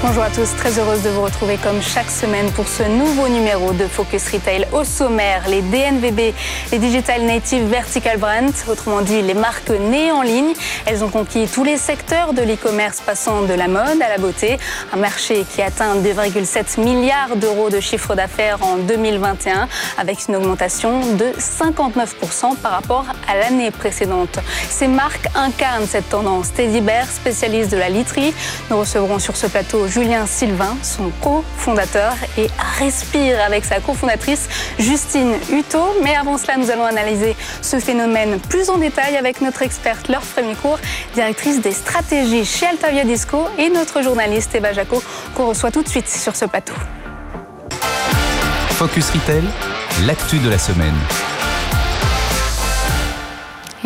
Bonjour à tous, très heureuse de vous retrouver comme chaque semaine pour ce nouveau numéro de Focus Retail. Au sommaire, les DNVB, les Digital Native Vertical Brands, autrement dit les marques nées en ligne. Elles ont conquis tous les secteurs de l'e-commerce passant de la mode à la beauté. Un marché qui atteint 2,7 milliards d'euros de chiffre d'affaires en 2021 avec une augmentation de 59% par rapport à l'année précédente. Ces marques incarnent cette tendance. Teddy Bear, spécialiste de la literie, nous recevrons sur ce plateau Julien Sylvain, son cofondateur, et Respire avec sa cofondatrice Justine Hutto. Mais avant cela, nous allons analyser ce phénomène plus en détail avec notre experte Laure Frémicourt, directrice des stratégies chez Altavia Disco, et notre journaliste Eva Jaco, qu'on reçoit tout de suite sur ce plateau. Focus Retail, l'actu de la semaine.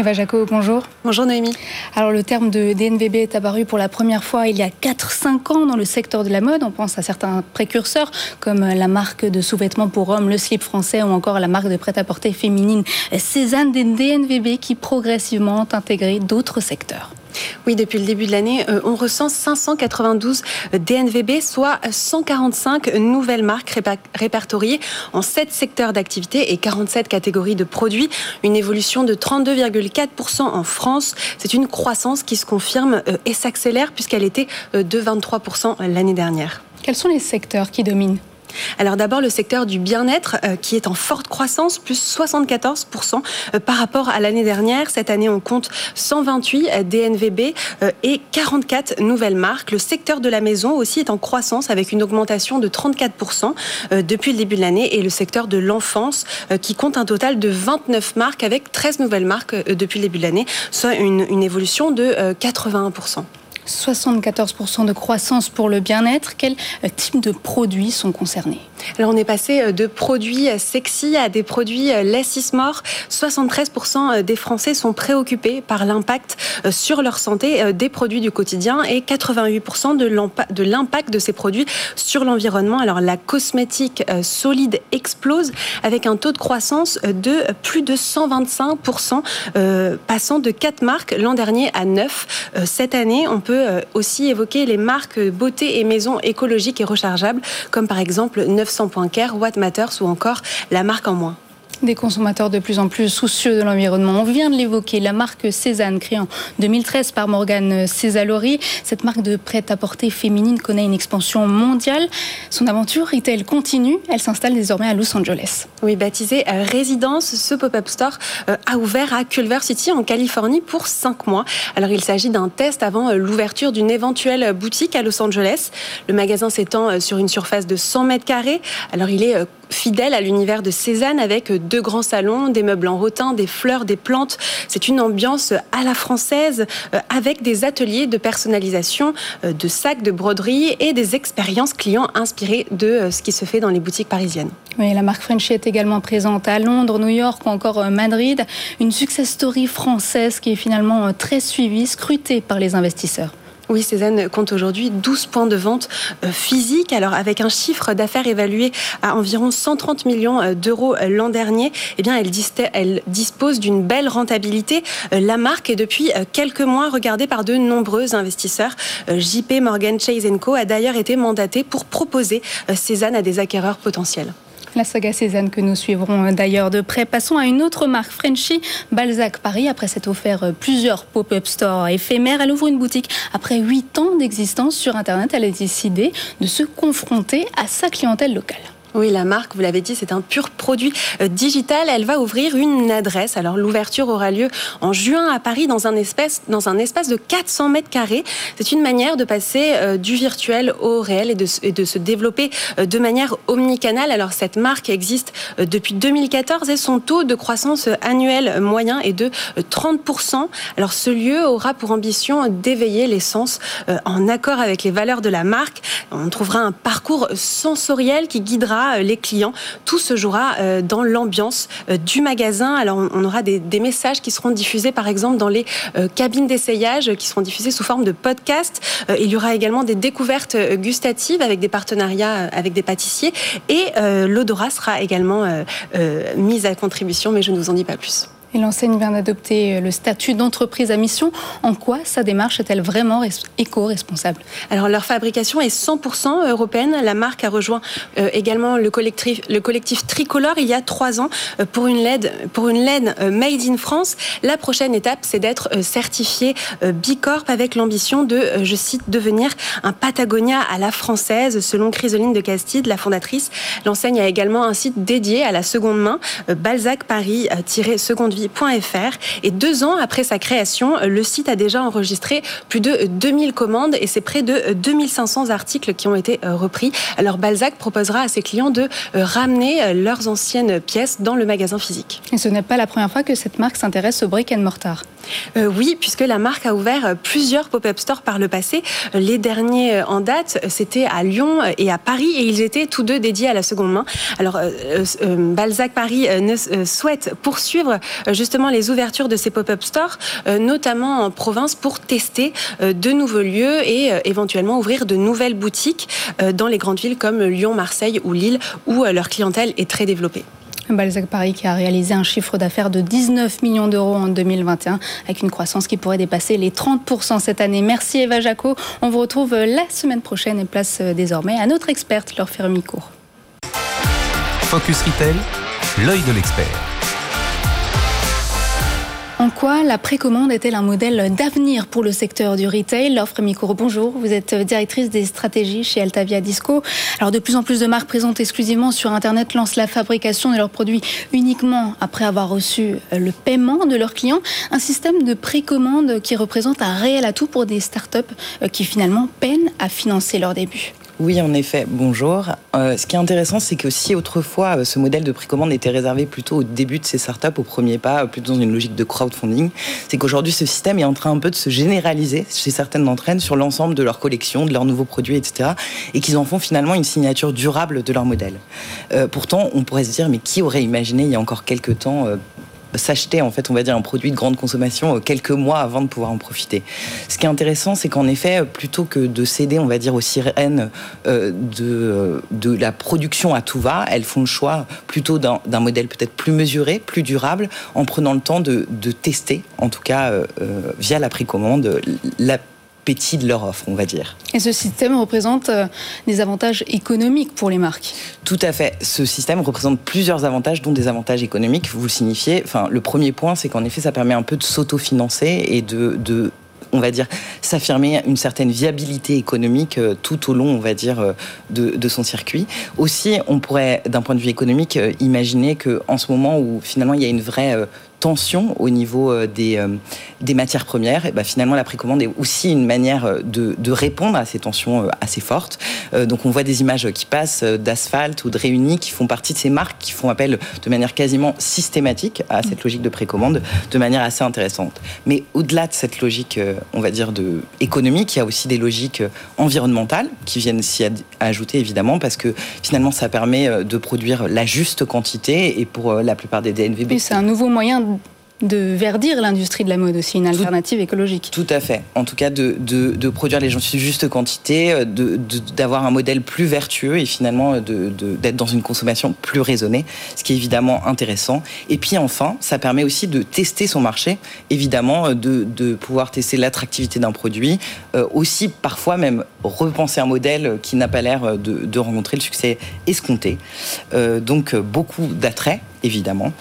Eva Jaco, bonjour. Bonjour Noémie. Alors le terme de DNVB est apparu pour la première fois il y a 4-5 ans dans le secteur de la mode. On pense à certains précurseurs comme la marque de sous-vêtements pour hommes, le slip français ou encore la marque de prêt-à-porter féminine Cézanne des DNVB qui progressivement ont intégré d'autres secteurs. Oui, depuis le début de l'année, euh, on ressent 592 DNVB, soit 145 nouvelles marques répertoriées en 7 secteurs d'activité et 47 catégories de produits. Une évolution de 32,4% en France. C'est une croissance qui se confirme euh, et s'accélère puisqu'elle était euh, de 23% l'année dernière. Quels sont les secteurs qui dominent? Alors d'abord le secteur du bien-être euh, qui est en forte croissance, plus 74% euh, par rapport à l'année dernière. Cette année on compte 128 euh, DNVB et 44 nouvelles marques. Le secteur de la maison aussi est en croissance avec une augmentation de 34% depuis le début de l'année et le secteur de l'enfance qui compte un total de 29 marques avec 13 nouvelles marques depuis le début de l'année, soit une, une évolution de 81%. 74% de croissance pour le bien-être. Quels euh, types de produits sont concernés? Alors on est passé euh, de produits euh, sexy à des produits less is more. 73% des Français sont préoccupés par l'impact sur leur santé des produits du quotidien et 88% de l'impact de ces produits sur l'environnement. Alors la cosmétique solide explose avec un taux de croissance de plus de 125%, passant de 4 marques l'an dernier à 9. Cette année, on peut euh, aussi évoquer les marques beauté et maisons écologiques et rechargeables, comme par exemple 900 Care, Watt Matters ou encore la marque en moins des consommateurs de plus en plus soucieux de l'environnement. On vient de l'évoquer, la marque Cézanne, créée en 2013 par Morgane Césalori. Cette marque de prêt-à-porter féminine connaît une expansion mondiale. Son aventure retail continue? Elle s'installe désormais à Los Angeles. Oui, baptisé euh, Résidence, ce pop-up store euh, a ouvert à Culver City en Californie pour cinq mois. Alors il s'agit d'un test avant euh, l'ouverture d'une éventuelle boutique à Los Angeles. Le magasin s'étend sur une surface de 100 mètres carrés. Alors il est fidèle à l'univers de Cézanne avec deux grands salons, des meubles en rotin, des fleurs, des plantes. C'est une ambiance à la française euh, avec des ateliers de personnalisation, euh, de sacs, de broderie et des expériences clients inspirées de euh, ce qui se fait dans les boutiques parisiennes. Oui, la marque Frenchy est également présente à Londres, New York ou encore Madrid. Une success story française qui est finalement très suivie, scrutée par les investisseurs. Oui, Cézanne compte aujourd'hui 12 points de vente euh, physiques. Alors, avec un chiffre d'affaires évalué à environ 130 millions euh, d'euros euh, l'an dernier, eh elle dispose d'une belle rentabilité. La marque est depuis quelques mois regardée par de nombreux investisseurs. JP Morgan Chase Co a d'ailleurs été mandaté pour proposer Cézanne à des acquéreurs potentiels. La saga Cézanne que nous suivrons euh, d'ailleurs de près. Passons à une autre marque, Frenchy, Balzac Paris. Après s'être offert euh, plusieurs pop-up stores éphémères, elle ouvre une boutique. Après huit ans d'existence sur Internet, elle a décidé de se confronter à sa clientèle locale. Oui, la marque, vous l'avez dit, c'est un pur produit euh, digital. Elle va ouvrir une adresse. Alors, l'ouverture aura lieu en juin à Paris dans un espace, dans un espace de 400 mètres carrés. C'est une manière de passer euh, du virtuel au réel et de, se développer euh, de manière omnicanale. Alors, cette marque existe depuis 2014 et son taux de croissance annuel moyen est de 30%. Alors, ce lieu aura pour ambition d'éveiller les sens en accord avec les valeurs de la marque. On trouvera un parcours sensoriel qui guidera euh, les clients. Tout se jouera euh, dans l'ambiance euh, du magasin. Alors on aura des, messages qui seront diffusés par exemple dans les cabines d'essayage qui seront diffusés sous forme de podcast. Il y aura également des découvertes gustatives avec des partenariats avec des pâtissiers et l'odorat sera également mise à contribution, mais je ne vous en dis pas plus. Et l'enseigne vient d'adopter le statut d'entreprise à mission. En quoi sa démarche est-elle vraiment éco-responsable? Alors leur fabrication est 100% européenne. La marque a rejoint euh, également le collectif, le collectif Tricolore il y a trois ans euh, pour une une laine euh, made in France. La prochaine étape, c'est d'être certifié Bicorp avec l'ambition de, je cite, devenir un Patagonia à la française, selon Chrysoline de Castide, la fondatrice. L'enseigne a également un site dédié à la seconde main, Balzac Paris-secondevie et deux ans après sa création, le site a déjà enregistré plus de 2000 commandes et c'est près de 2500 articles qui ont été euh, repris. Alors Balzac proposera à ses clients de euh, ramener euh, leurs anciennes pièces dans le magasin physique. Et ce n'est pas la première fois que cette marque s'intéresse au brick and mortar. oui, puisque la marque a ouvert plusieurs pop-up stores par le passé. Les derniers en date, c'était à Lyon et à Paris, et ils étaient tous deux dédiés à la seconde main. Alors, Balzac Paris ne souhaite poursuivre justement les ouvertures de ces pop-up stores, euh, notamment en province, pour tester euh, de nouveaux lieux et euh, éventuellement ouvrir de nouvelles boutiques dans les grandes villes comme Lyon, Marseille ou Lille, où leur clientèle est très développée. Balzac Paris qui a réalisé un chiffre d'affaires de 19 millions d'euros en 2021 avec une croissance qui pourrait dépasser les 30% cette année. Merci Eva Jaco. On vous retrouve la semaine prochaine et place désormais à notre experte Laure Fermicourt. Focus Retail, l'œil de l'expert. En quoi la précommande est-elle un modèle d'avenir pour le secteur du retail? L'offre Micro, bonjour. Vous êtes directrice des stratégies chez Altavia Disco. Alors, de plus en plus de marques présentes exclusivement sur Internet lancent la fabrication de leurs produits uniquement après avoir reçu le paiement de leurs clients. Un système de précommande qui représente un réel atout pour des startups qui finalement peinent à financer leur début. Oui, en effet, bonjour. Euh, ce qui est intéressant, c'est que si autrefois euh, ce modèle de précommande était réservé plutôt au début de ces startups, au premier pas, plutôt dans une logique de crowdfunding, c'est qu'aujourd'hui ce système est en train un peu de se généraliser chez certaines d'entre elles sur l'ensemble de leur collection, de leurs nouveaux produits, etc. Et qu'ils en font finalement une signature durable de leur modèle. Euh, pourtant, on pourrait se dire, mais qui aurait imaginé il y a encore quelques temps s'acheter en fait on va dire un produit de grande consommation euh, quelques mois avant de pouvoir en profiter. Ce qui est intéressant c'est qu'en effet plutôt que de céder on va dire aux sirènes euh, de, euh, de la production à tout va, elles font le choix plutôt d'un modèle peut-être plus mesuré, plus durable en prenant le temps de, de tester en tout cas via la précommande la petit de leur offre, on va dire. Et ce système représente euh, des avantages économiques pour les marques Tout à fait. Ce système représente plusieurs avantages, dont des avantages économiques. Vous le signifiez. Enfin, le premier point, c'est qu'en effet, ça permet un peu de s'autofinancer et de, de on va dire, s'affirmer une certaine viabilité économique euh, tout au long, on va dire, euh, de, de son circuit. Aussi, on pourrait, d'un point de vue économique, imaginer que en ce moment où finalement il y a une vraie tension au niveau euh, des, euh, des matières premières, et ben finalement la précommande est aussi une manière euh, de, de répondre à ces tensions assez fortes. Donc on voit des images qui passent d'asphalte ou de réunis qui font partie de ces marques qui font appel de manière quasiment systématique à cette logique de précommande de manière assez intéressante. Mais au-delà de cette logique, on va dire, de économique, il y a aussi des logiques environnementales qui viennent s'y ajouter évidemment parce que finalement ça permet de produire la juste quantité et pour la plupart des DNVB. c'est un nouveau moyen de verdir l'industrie de la mode aussi, une alternative écologique. Tout à fait. En tout cas, de, de, produire les gens de juste quantité, euh, d'avoir un modèle plus vertueux et finalement d'être dans une consommation plus raisonnée, ce qui est évidemment intéressant. Et puis enfin, ça permet aussi de tester son marché, évidemment, euh, de, pouvoir tester l'attractivité d'un produit, euh, aussi parfois même repenser un modèle qui n'a pas l'air de, rencontrer le succès escompté. donc beaucoup d'attrait, évidemment,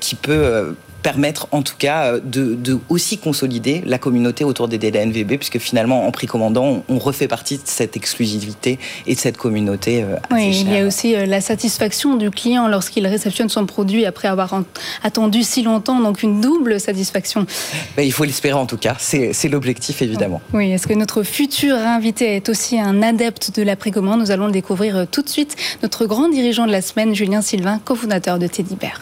qui peut permettre en tout cas euh, de, aussi consolider la communauté autour des DLNVB, puisque finalement en précommandant, on refait partie de cette exclusivité et de cette communauté. Euh, oui, il y a aussi euh, la satisfaction du client lorsqu'il réceptionne son produit après avoir attendu si longtemps, donc une double satisfaction. Ben, il faut l'espérer en tout cas, c'est l'objectif évidemment. Oui, est-ce que notre futur invité est aussi un adepte de la précommande? Nous allons le découvrir tout de suite. Notre grand dirigeant de la semaine, Julien Sylvain, cofondateur de Teddy Bear.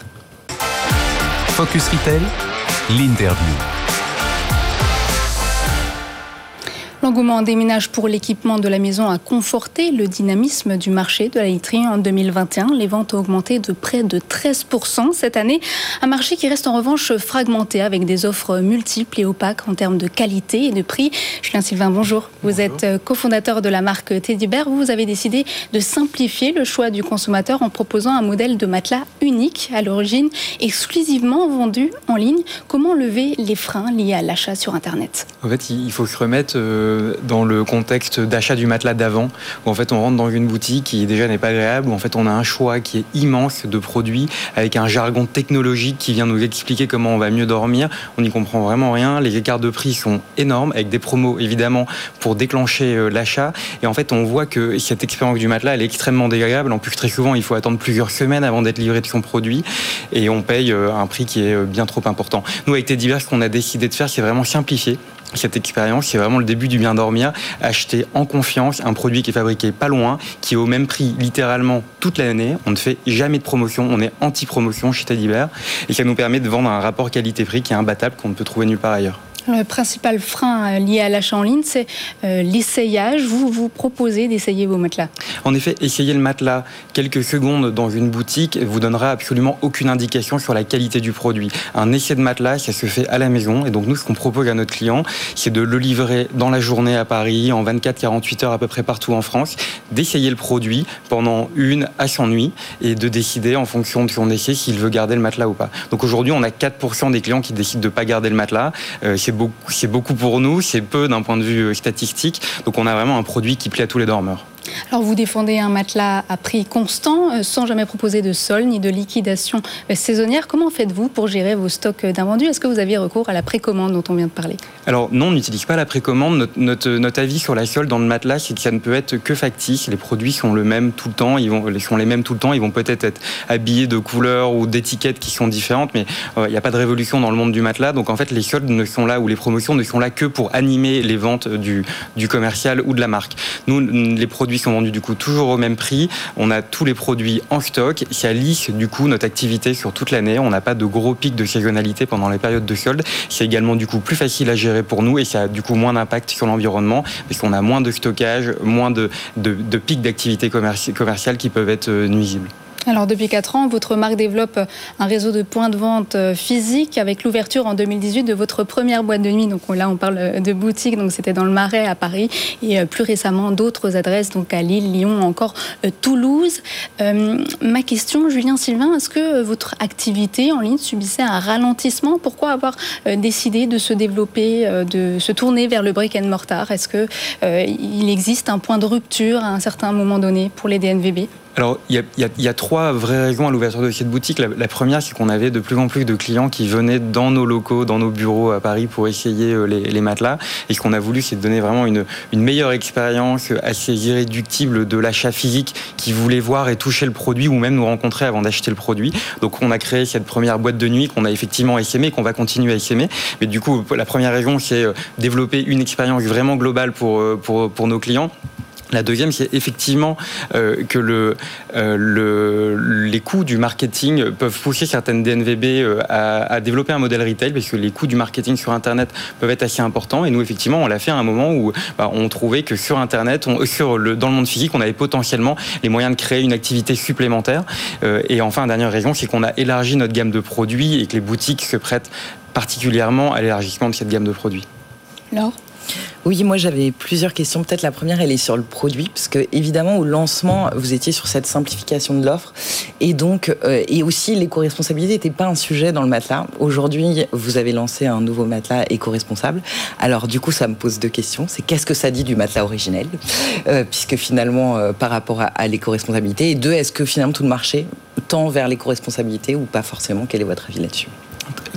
Focus Retail, l'interview. L'engouement des ménages pour l'équipement de la maison a conforté le dynamisme du marché de la literie en 2021. Les ventes ont augmenté de près de 13% cette année. Un marché qui reste en revanche fragmenté avec des offres multiples et opaques en termes de qualité et de prix. Julien Sylvain, bonjour. Vous êtes euh, cofondateur de la marque Teddy Bear. Vous avez décidé de simplifier le choix du consommateur en proposant un modèle de matelas unique à l'origine, exclusivement vendu en ligne. Comment lever les freins liés à l'achat sur Internet? En fait, il faut se remettre euh, dans le contexte d'achat du matelas d'avant, où en fait on rentre dans une boutique qui déjà n'est pas agréable, où en fait on a un choix qui est immense de produits, avec un jargon technologique qui vient nous expliquer comment on va mieux dormir. On n'y comprend vraiment rien. Les écarts de prix sont énormes, avec des promos évidemment pour déclencher euh, l'achat. Et en fait on voit que cette expérience du matelas elle est extrêmement désagréable. En plus très souvent il faut attendre plusieurs semaines avant d'être livré de son produit, et on paye euh, un prix qui est euh, bien trop important. Nous avec Teddy ce qu'on a décidé de faire, c'est vraiment simplifier cette expérience, c'est vraiment le début du bien dormir. Acheter en confiance un produit qui est fabriqué pas loin, qui est au même prix littéralement toute l'année. On ne fait jamais de promotion, on est anti-promotion chez Teddy Et ça nous permet de vendre un rapport qualité-prix qui est imbattable, qu'on ne peut trouver nulle part ailleurs. Le principal frein euh, lié à l'achat en ligne, c'est euh, l'essayage. Vous vous proposez d'essayer vos matelas? En effet, essayer le matelas quelques secondes dans une boutique vous donnera absolument aucune indication sur la qualité du produit. Un essai de matelas, ça se fait à la maison. Et donc nous, ce qu'on propose à notre client, c'est de le livrer dans la journée à Paris, en 24-48 heures à peu près partout en France, d'essayer le produit pendant une à 100 nuits et de décider en fonction de son essai s'il veut garder le matelas ou pas. Donc aujourd'hui, on a 4% des clients qui décident de ne pas garder le matelas. Euh, c'est c'est beaucoup pour nous, c'est peu d'un point de vue euh, statistique. Donc on a vraiment un produit qui plaît à tous les dormeurs. Alors vous défendez un matelas à prix constant, euh, sans jamais proposer de sol ni de liquidation euh, saisonnière. Comment faites-vous pour gérer vos stocks d'invendus? Est-ce que vous avez recours à la précommande dont on vient de parler? Alors non, on n'utilise pas la précommande. Notre, avis sur la solde dans le matelas, c'est que ça ne peut être que factice. Les produits sont le même tout le temps, ils sont les mêmes tout le temps. Ils vont peut-être être habillés de couleurs ou d'étiquettes qui sont différentes, mais euh, il n'y a pas de révolution dans le monde du matelas. Donc en fait, les soldes ne sont là ou les promotions ne sont là que pour animer les ventes du, du commercial ou de la marque. Nous, les produits sont vendus du coup toujours au même prix. On a tous les produits en stock. Ça lisse du coup notre activité sur toute l'année. On n'a pas de gros pics de saisonnalité pendant les périodes de solde. C'est également du coup plus facile à gérer pour nous et ça a du coup moins d'impact sur l'environnement parce qu'on a moins de stockage, moins de, de pics d'activité commerciale qui peuvent être euh, nuisibles. Alors depuis 4 ans, votre marque développe un réseau de points de vente euh, physiques avec l'ouverture en 2018 de votre première boîte de nuit. Donc là, on parle de boutique, donc c'était dans le Marais à Paris et euh, plus récemment d'autres adresses donc à Lille, Lyon, encore euh, Toulouse. ma question, Julien Sylvain, est-ce que votre activité en ligne subissait un ralentissement? Pourquoi avoir décidé de se développer, de se tourner vers le brick and mortar? Est-ce que il existe un point de rupture à un certain moment donné pour les DNVB alors, il y, a, trois vraies raisons à l'ouverture de cette boutique. La, première, c'est qu'on avait de plus en plus de clients qui venaient dans nos locaux, dans nos bureaux à Paris pour essayer euh, les, matelas. Et ce qu'on a voulu, c'est de donner vraiment une, meilleure expérience assez irréductible de l'achat physique qui voulait voir et toucher le produit ou même nous rencontrer avant d'acheter le produit. Donc, on a créé cette première boîte de nuit qu'on a effectivement essaimée, qu'on va continuer à essaimer. Mais du coup, la première raison, c'est euh, développer une expérience vraiment globale pour, euh, nos clients. La deuxième, c'est effectivement euh, que euh, le, les coûts du marketing peuvent pousser certaines DNVB euh, à, développer un modèle retail, parce que les coûts du marketing sur Internet peuvent être assez importants. Et nous, effectivement, on l'a fait à un moment où bah, on trouvait que sur Internet, dans le monde physique, on avait potentiellement les moyens de créer une activité supplémentaire. et enfin, dernière raison, c'est qu'on a élargi notre gamme de produits et que les boutiques se prêtent particulièrement à l'élargissement de cette gamme de produits. Alors oui, moi j'avais plusieurs questions. Peut-être la première, elle est sur le produit, parce que évidemment au lancement, vous étiez sur cette simplification de l'offre, et donc euh, et aussi l'éco-responsabilité n'était pas un sujet dans le matelas. Aujourd'hui, vous avez lancé un nouveau matelas éco-responsable. Alors du coup, ça me pose deux questions. C'est qu'est-ce que ça dit du matelas originel, euh, puisque finalement euh, par rapport à, à l'éco-responsabilité, et deux, est-ce que finalement tout le marché tend vers l'éco-responsabilité ou pas forcément? Quel est votre avis là-dessus?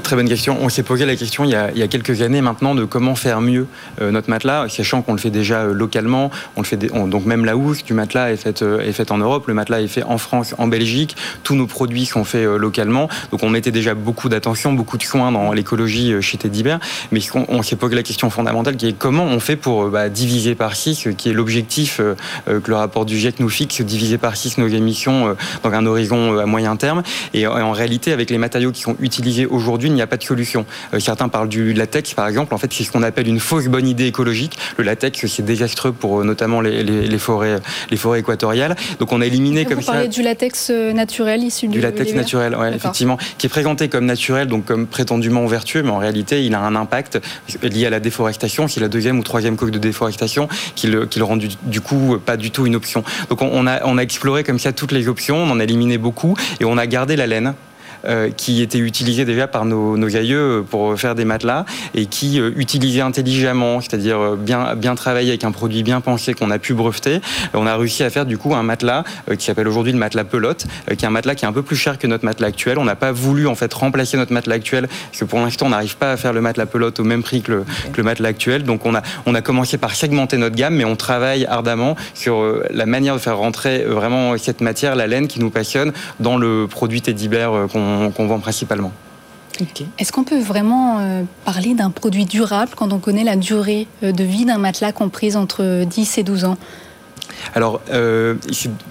Très bonne question. On s'est posé la question il y, a, quelques années maintenant de comment faire mieux euh, notre matelas, sachant qu'on le fait déjà euh, localement. On le fait donc même la housse du matelas est faite euh, est en Europe. Le matelas est fait en France, en Belgique. Tous nos produits sont faits localement. Donc on mettait déjà beaucoup d'attention, beaucoup de soins dans l'écologie chez Teddy Bear. Mais on, s'est posé la question fondamentale qui est comment on fait pour bah, diviser par 6, qui est l'objectif que le rapport du GIEC nous fixe, diviser par 6 nos émissions dans un horizon à moyen terme. Et, en réalité, avec les matériaux qui sont utilisés aujourd'hui, n'y a pas de solution. certains parlent du latex, par exemple. En fait, c'est ce qu'on appelle une fausse bonne idée écologique. Le latex, c'est désastreux pour notamment les, forêts, les forêts équatoriales. Donc, on a éliminé comme ça. Vous parlez du latex naturel issu du, du latex naturel, ouais, effectivement, qui est présenté comme naturel, donc comme prétendument vertueux, mais en réalité, il a un impact lié à la déforestation. C'est la deuxième ou troisième cause de déforestation qui le, qui le rend du, coup pas du tout une option. Donc on a, on a exploré comme ça toutes les options, on en a éliminé beaucoup et on a gardé la laine euh, qui était utilisé déjà par nos, nos, aïeux pour faire des matelas et qui euh, utilisait intelligemment, c'est-à-dire euh, bien, bien travaillé avec un produit bien pensé qu'on a pu breveter. On a réussi à faire du coup un matelas qui s'appelle aujourd'hui le matelas pelote, qui est un matelas qui est un peu plus cher que notre matelas actuel. On n'a pas voulu en fait remplacer notre matelas actuel parce que pour l'instant on n'arrive pas à faire le matelas pelote au même prix que le, que le, matelas actuel. Donc on a, on a commencé par segmenter notre gamme, mais on travaille ardemment sur la manière de faire rentrer vraiment cette matière, la laine qui nous passionne, dans le produit Teddy Bear qu'on qu'on vend principalement. Est-ce qu'on peut vraiment euh, parler d'un produit durable quand on connaît la durée euh, de vie d'un matelas comprise entre 10 et 12 ans? Alors, euh,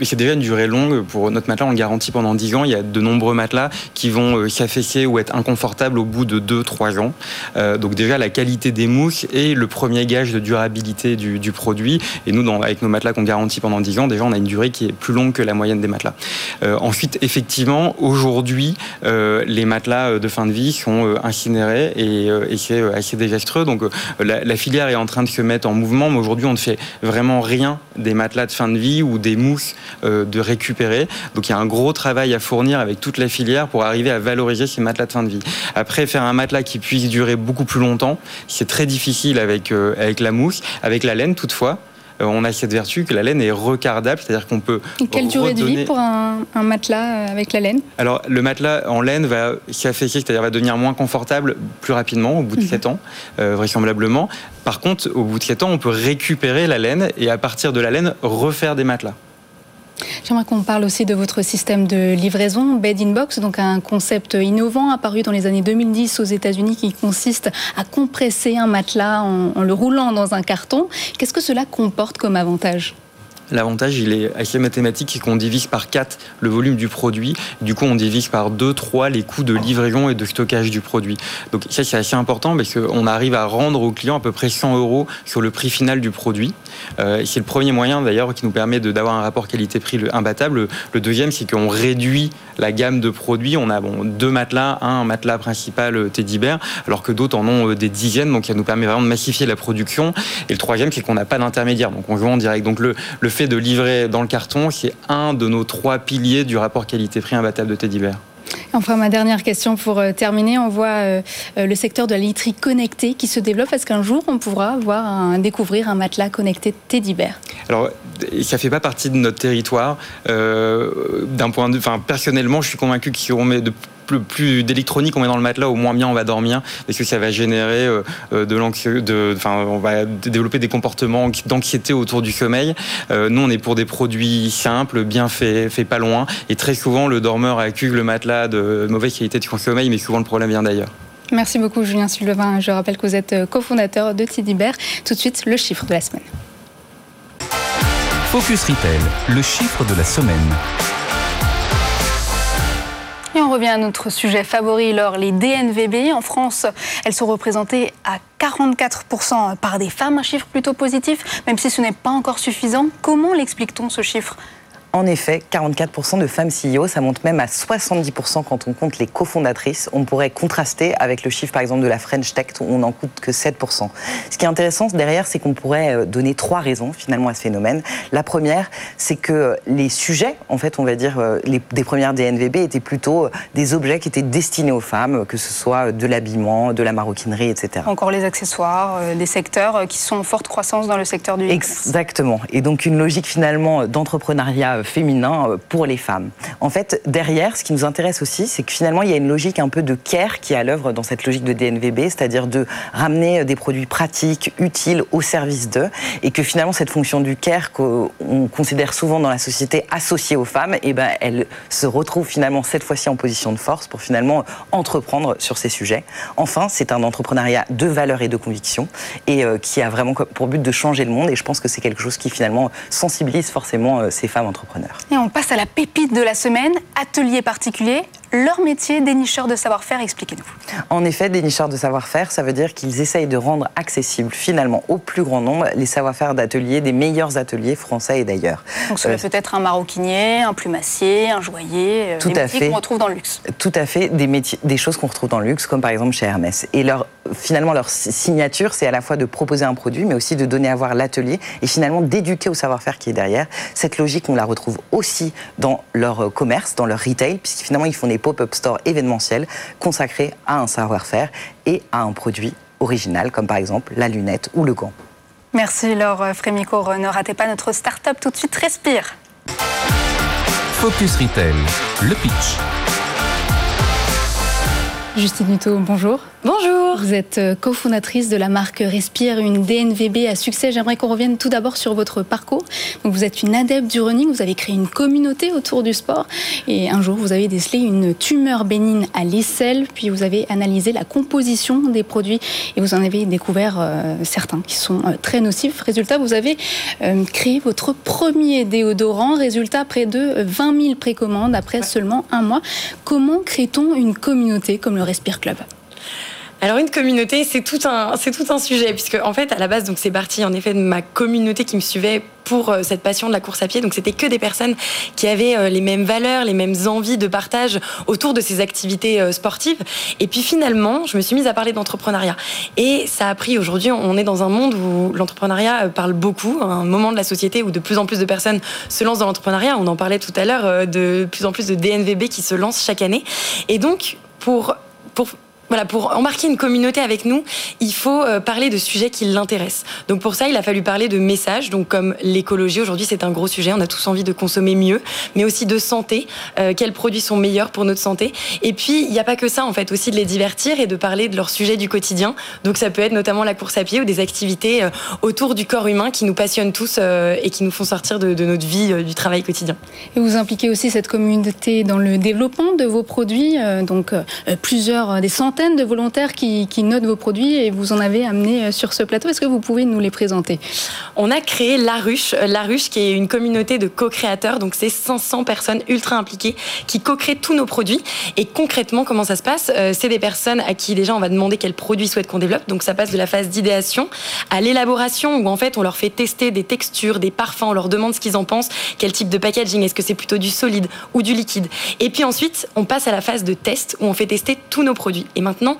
c'est déjà une durée longue. Pour notre matelas, on le garantit pendant 10 ans. Il y a de nombreux matelas qui vont euh, s'affaisser ou être inconfortables au bout de 2-3 ans. Euh, donc déjà, la qualité des mousses est le premier gage de durabilité du, du produit. Et nous, avec nos matelas qu'on garantit pendant 10 ans, déjà, on a une durée qui est plus longue que la moyenne des matelas. Ensuite, effectivement, aujourd'hui, les matelas de fin de vie sont incinérés et, et c'est assez désastreux. Donc la, la filière est en train de se mettre en mouvement, mais aujourd'hui, on ne fait vraiment rien des matelas de fin de vie ou des mousses euh, de récupérer. Donc il y a un gros travail à fournir avec toute la filière pour arriver à valoriser ces matelas de fin de vie. Après, faire un matelas qui puisse durer beaucoup plus longtemps, c'est très difficile avec, euh, avec la mousse. Avec la laine, toutefois, on a cette vertu que la laine est recardable, c'est-à-dire qu'on peut. quelle durée de vie pour un, matelas euh, avec la laine? Alors, le matelas en laine va s'affaisser, c'est-à-dire va devenir moins confortable plus rapidement, au bout de 7 mhm. ans, euh, vraisemblablement. Par contre, au bout de 7 ans, on peut récupérer la laine et à partir de la laine, refaire des matelas. J'aimerais qu'on parle aussi de votre système de livraison Bed in Box, donc un concept innovant apparu dans les années 2010 aux États-Unis qui consiste à compresser un matelas en, le roulant dans un carton. Qu'est-ce que cela comporte comme avantage? L'avantage, il est assez mathématique, c'est qu'on divise par 4 le volume du produit. Du coup, on divise par 2, 3 les coûts de livraison et de stockage du produit. Donc ça, c'est assez important parce qu'on arrive à rendre au client à peu près 100 euros sur le prix final du produit. Euh, c'est le premier moyen d'ailleurs qui nous permet d'avoir un rapport qualité-prix imbattable. Le deuxième, c'est qu'on réduit la gamme de produits. On a deux matelas, un matelas principal euh, Teddy Bear, alors que d'autres en ont euh, des dizaines. Donc ça nous permet vraiment de massifier la production. Et le troisième, c'est qu'on n'a pas d'intermédiaire. Donc on joue en direct. Donc le, le fait de livrer dans le carton, c'est un de nos trois piliers du rapport qualité-prix imbattable de Teddy Bear. Enfin, ma dernière question pour euh, terminer. On voit euh, euh, le secteur de la literie connectée qui se développe. Est-ce qu'un jour, on pourra voir un, découvrir un matelas connecté Teddy Bear? Alors, ça fait pas partie de notre territoire. D'un point de, enfin, personnellement, je suis convaincu y aura de plus, d'électronique on met dans le matelas, au moins bien on va dormir, parce que ça va générer euh, euh, de l'anxiété, enfin, on va développer des comportements d'anxiété autour du sommeil. Euh, nous, on est pour des produits simples, bien faits, faits pas loin, et très souvent le dormeur accuse le matelas de mauvaise qualité de sommeil, mais souvent le problème vient d'ailleurs. Merci beaucoup Julien Sylvain. Je rappelle que vous êtes cofondateur de Tidibert. Tout de suite, le chiffre de la semaine. Focus Retail, le chiffre de la semaine. On revient à notre sujet favori, lors les DNVB. En France, elles sont représentées à 44% par des femmes, un chiffre plutôt positif, même si ce n'est pas encore suffisant. Comment l'explique-t-on ce chiffre? En effet, 44% de femmes CEO, ça monte même à 70% quand on compte les cofondatrices. On pourrait contraster avec le chiffre, par exemple, de la French Tech, où on n'en coûte que 7%. Ce qui est intéressant derrière, c'est qu'on pourrait euh, donner trois raisons, finalement, à ce phénomène. La première, c'est que les sujets, en fait, on va dire, euh, les, des premières DNVB étaient plutôt euh, des objets qui étaient destinés aux femmes, que ce soit de l'habillement, de la maroquinerie, etc. Encore les accessoires, des secteurs qui sont en forte croissance dans le secteur du Exactement. Et donc, une logique, finalement, d'entrepreneuriat féminin euh, pour les femmes. En fait, derrière, ce qui nous intéresse aussi, c'est que finalement, il y a une logique un peu de care qui est à l'œuvre dans cette logique de DNVB, c'est-à-dire de ramener des produits pratiques, utiles au service d'eux, et que finalement, cette fonction du care qu'on considère souvent dans la société associée aux femmes, eh ben, elle se retrouve finalement cette fois-ci en position de force pour finalement entreprendre sur ces sujets. Enfin, c'est un entrepreneuriat de valeur et de conviction, et euh, qui a vraiment pour but de changer le monde, et je pense que c'est quelque chose qui finalement sensibilise forcément euh, ces femmes entrepreneurs. Et on passe à la pépite de la semaine, atelier particulier, leur métier, dénicheur de savoir-faire, expliquez-nous. En effet, dénicheur de savoir-faire, ça veut dire qu'ils essayent de rendre accessible finalement au plus grand nombre les savoir-faire d'ateliers, des meilleurs ateliers français et d'ailleurs. Donc cela peut être un maroquinier, un plumassier, un joaillier, tout des à métiers qu'on retrouve dans le luxe. Tout à fait, des, métiers, des choses qu'on retrouve dans le luxe, comme par exemple chez Hermès. Et leur, finalement, leur signature, c'est à la fois de proposer un produit, mais aussi de donner à voir l'atelier et finalement d'éduquer au savoir-faire qui est derrière. Cette logique, on la retrouve aussi dans leur commerce, dans leur retail, puisque finalement, ils font des pop-up stores événementiels consacrés à un savoir-faire et à un produit original, comme par exemple la lunette ou le gant. Merci Laure Frémicourt. Ne ratez pas notre start-up tout de suite. Respire. Focus Retail, le pitch. Justine Nuto, bonjour. Bonjour. Vous êtes cofondatrice de la marque Respire, une DNVB à succès. J'aimerais qu'on revienne tout d'abord sur votre parcours. Donc vous êtes une adepte du running, vous avez créé une communauté autour du sport et un jour vous avez décelé une tumeur bénigne à l'aisselle, puis vous avez analysé la composition des produits et vous en avez découvert euh, certains qui sont euh, très nocifs. Résultat, vous avez euh, créé votre premier déodorant. Résultat, près de 20 000 précommandes après seulement un mois. Comment crée-t-on une communauté comme le Respire Club alors une communauté, c'est tout un, c'est tout un sujet puisque en fait à la base donc c'est parti en effet de ma communauté qui me suivait pour euh, cette passion de la course à pied. Donc c'était que des personnes qui avaient euh, les mêmes valeurs, les mêmes envies de partage autour de ces activités euh, sportives. Et puis finalement, je me suis mise à parler d'entrepreneuriat. Et ça a pris aujourd'hui, on est dans un monde où l'entrepreneuriat parle beaucoup, un moment de la société où de plus en plus de personnes se lancent dans l'entrepreneuriat. On en parlait tout à l'heure, de plus en plus de DNVB qui se lancent chaque année. Et donc pour pour voilà, pour embarquer une communauté avec nous, il faut euh, parler de sujets qui l'intéressent. Donc pour ça, il a fallu parler de messages, donc comme l'écologie. Aujourd'hui, c'est un gros sujet. On a tous envie de consommer mieux, mais aussi de santé. Euh, quels produits sont meilleurs pour notre santé Et puis, il n'y a pas que ça, en fait, aussi de les divertir et de parler de leurs sujets du quotidien. Donc ça peut être notamment la course à pied ou des activités euh, autour du corps humain qui nous passionnent tous et qui nous font sortir de, notre vie, du travail quotidien. Et vous impliquez aussi cette communauté dans le développement de vos produits, donc plusieurs, des centaines de volontaires qui, notent vos produits et vous en avez amené sur ce plateau. Est-ce que vous pouvez nous les présenter? On a créé La Ruche, La Ruche qui est une communauté de co-créateurs, donc c'est 500 personnes ultra impliquées qui co-créent tous nos produits. Et concrètement, comment ça se passe? C'est des personnes à qui déjà on va demander quels produits souhaitent qu'on développe. Donc ça passe de la phase d'idéation à l'élaboration où en fait on leur fait tester des textures, des parfums, on leur demande ce qu'ils en pensent, quel type de packaging, est-ce que c'est plutôt du solide ou du liquide? Et puis ensuite on passe à la phase de test où on fait tester tous nos produits. Et maintenant,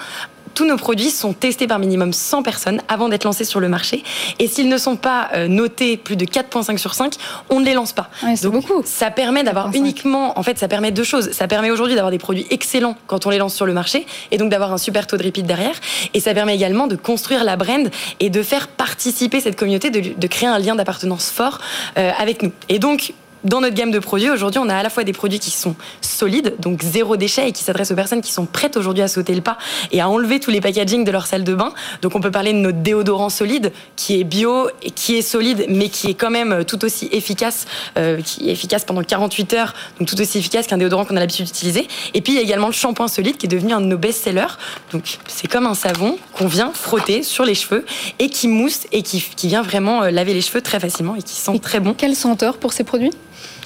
tous nos produits sont testés par minimum 100 personnes avant d'être lancés sur le marché. Et s'ils ne sont pas euh, notés plus de 4,5 sur 5, on ne les lance pas. Ouais, Donc, beaucoup. ça permet d'avoir uniquement, en fait, ça permet deux choses. Ça permet aujourd'hui d'avoir des produits excellents quand on les lance sur le marché et donc d'avoir un super taux de repeat derrière. Et ça permet également de construire la brand et de faire participer cette communauté, de, de créer un lien d'appartenance fort euh, avec nous. Et donc, dans notre gamme de produits, aujourd'hui, on a à la fois des produits qui sont solides, donc zéro déchet, et qui s'adressent aux personnes qui sont prêtes aujourd'hui à sauter le pas et à enlever tous les packaging de leur salle de bain. Donc, on peut parler de notre déodorant solide, qui est bio et qui est solide, mais qui est quand même tout aussi efficace, euh, qui est efficace pendant 48 heures, donc tout aussi efficace qu'un déodorant qu'on a l'habitude d'utiliser. Et puis, il y a également le shampoing solide, qui est devenu un de nos best-sellers. Donc, c'est comme un savon qu'on vient frotter sur les cheveux et qui mousse et qui, qui vient vraiment euh, laver les cheveux très facilement et qui sent et très bon. Quelle senteur pour ces produits?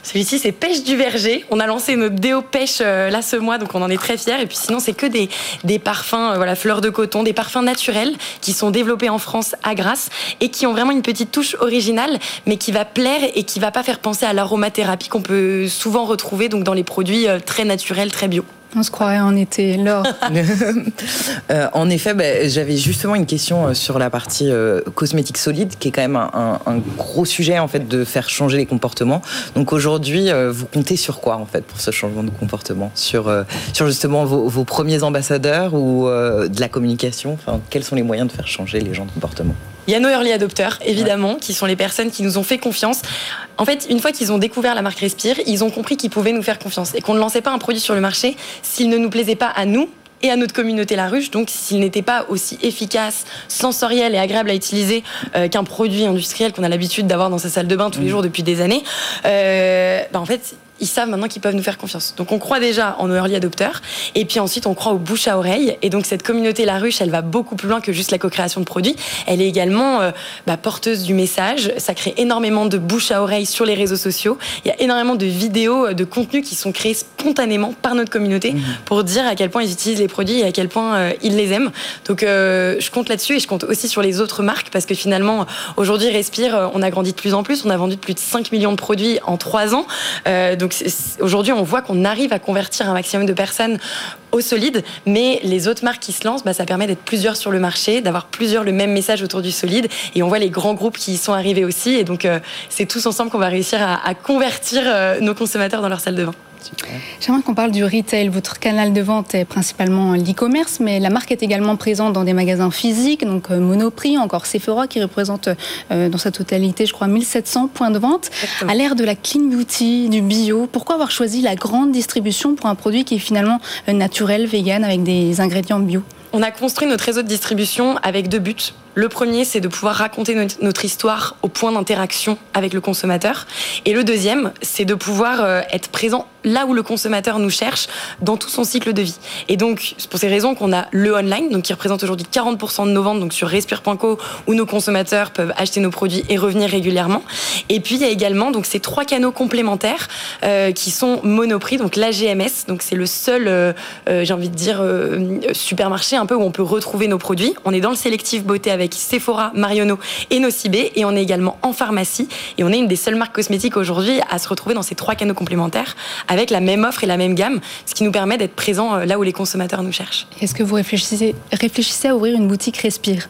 Celui-ci, c'est Pêche du Verger. On a lancé notre déo pêche euh, là ce mois, donc on en est très fiers. Et puis sinon, c'est que des, parfums, euh, voilà, fleurs de coton, des parfums naturels qui sont développés en France à Grasse et qui ont vraiment une petite touche originale, mais qui va plaire et qui va pas faire penser à l'aromathérapie qu'on peut souvent retrouver dans les produits euh, très naturels, très bio. On se croirait en été, Laure. euh, en effet, bah, j'avais justement une question sur la partie euh, cosmétique solide, qui est quand même un, gros sujet en fait de faire changer les comportements. Donc aujourd'hui, euh, vous comptez sur quoi en fait pour ce changement de comportement? Sur euh, sur justement vos, vos, premiers ambassadeurs ou euh, de la communication? Enfin, quels sont les moyens de faire changer les gens de comportement? Il y a nos early adopteurs, évidemment, ouais. qui sont les personnes qui nous ont fait confiance. En fait, une fois qu'ils ont découvert la marque Respire, ils ont compris qu'ils pouvaient nous faire confiance et qu'on ne lançait pas un produit sur le marché s'il ne nous plaisait pas à nous et à notre communauté La Ruche. Donc, s'il n'était pas aussi efficace, sensoriel et agréable à utiliser euh, qu'un produit industriel qu'on a l'habitude d'avoir dans sa salle de bain tous les jours depuis des années, euh, bah, en fait, ils savent maintenant qu'ils peuvent nous faire confiance. Donc on croit déjà en nos early adopteurs, et puis ensuite on croit au bouche à oreille. Et donc cette communauté La Ruche, elle va beaucoup plus loin que juste la co-création de produits. Elle est également euh, bah, porteuse du message. Ça crée énormément de bouche à oreille sur les réseaux sociaux. Il y a énormément de vidéos, euh, de contenus qui sont créés spontanément par notre communauté mmh. pour dire à quel point ils utilisent les produits et à quel point euh, ils les aiment. Donc je compte là-dessus et je compte aussi sur les autres marques parce que finalement aujourd'hui Respire, on a grandi de plus en plus. On a vendu plus de 5 millions de produits en 3 ans. donc aujourd'hui on voit qu'on arrive à convertir un maximum de personnes au solide, mais les autres marques qui se lancent, bah, ça permet d'être plusieurs sur le marché, d'avoir plusieurs le même message autour du solide, et on voit les grands groupes qui y sont arrivés aussi, et donc euh, c'est tous ensemble qu'on va réussir à, convertir euh, nos consommateurs dans leur salle de vin. J'aimerais qu'on parle du retail. Votre canal de vente est principalement l'e-commerce, mais la marque est également présente dans des magasins physiques, donc euh, Monoprix, encore Sephora, qui représente euh, dans sa totalité, je crois, 1700 points de vente. À l'ère de la clean beauty, du bio, pourquoi avoir choisi la grande distribution pour un produit qui est finalement euh, naturel, vegan, avec des ingrédients bio? On a construit notre réseau de distribution avec deux buts. Le premier, c'est de pouvoir raconter notre histoire au point d'interaction avec le consommateur. Et le deuxième, c'est de pouvoir être présent là où le consommateur nous cherche dans tout son cycle de vie. Et donc, c'est pour ces raisons qu'on a le online, donc qui représente aujourd'hui 40% de nos ventes, donc sur respire.co, où nos consommateurs peuvent acheter nos produits et revenir régulièrement. Et puis, il y a également donc ces trois canaux complémentaires euh, qui sont Monoprix, donc l'AGMS, donc c'est le seul, euh, j'ai envie de dire, supermarché un peu où on peut retrouver nos produits. On est dans le sélectif beauté avec Sephora, Marionneau et Nocibé. Et on est également en pharmacie. Et on est une des seules marques cosmétiques aujourd'hui à se retrouver dans ces trois canaux complémentaires avec la même offre et la même gamme, ce qui nous permet d'être présents euh, là où les consommateurs nous cherchent. Est-ce que vous réfléchissez, réfléchissez à ouvrir une boutique Respire?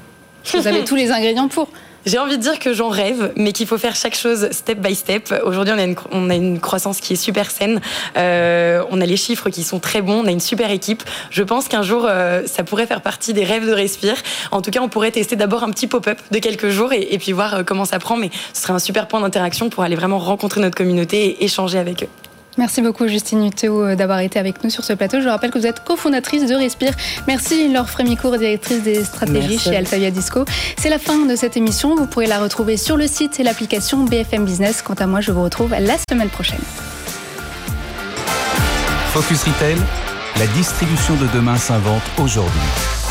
Vous avez tous les ingrédients pour j'ai envie de dire que j'en rêve, mais qu'il faut faire chaque chose step by step. Aujourd'hui, on a une, on a une croissance qui est super saine. Euh, on a les chiffres qui sont très bons. On a une super équipe. Je pense qu'un jour, euh, ça pourrait faire partie des rêves de Respire. En tout cas, on pourrait tester d'abord un petit pop-up de quelques jours et, et puis voir comment ça prend. Mais ce serait un super point d'interaction pour aller vraiment rencontrer notre communauté et échanger avec eux. Merci beaucoup Justine Utéo euh, d'avoir été avec nous sur ce plateau. Je rappelle que vous êtes cofondatrice de Respire. Merci Laure Frémicourt, directrice des stratégies chez Alphavia Disco. C'est la fin de cette émission. Vous pourrez la retrouver sur le site et l'application BFM Business. Quant à moi, je vous retrouve la semaine prochaine. Focus Retail, la distribution de demain s'invente aujourd'hui.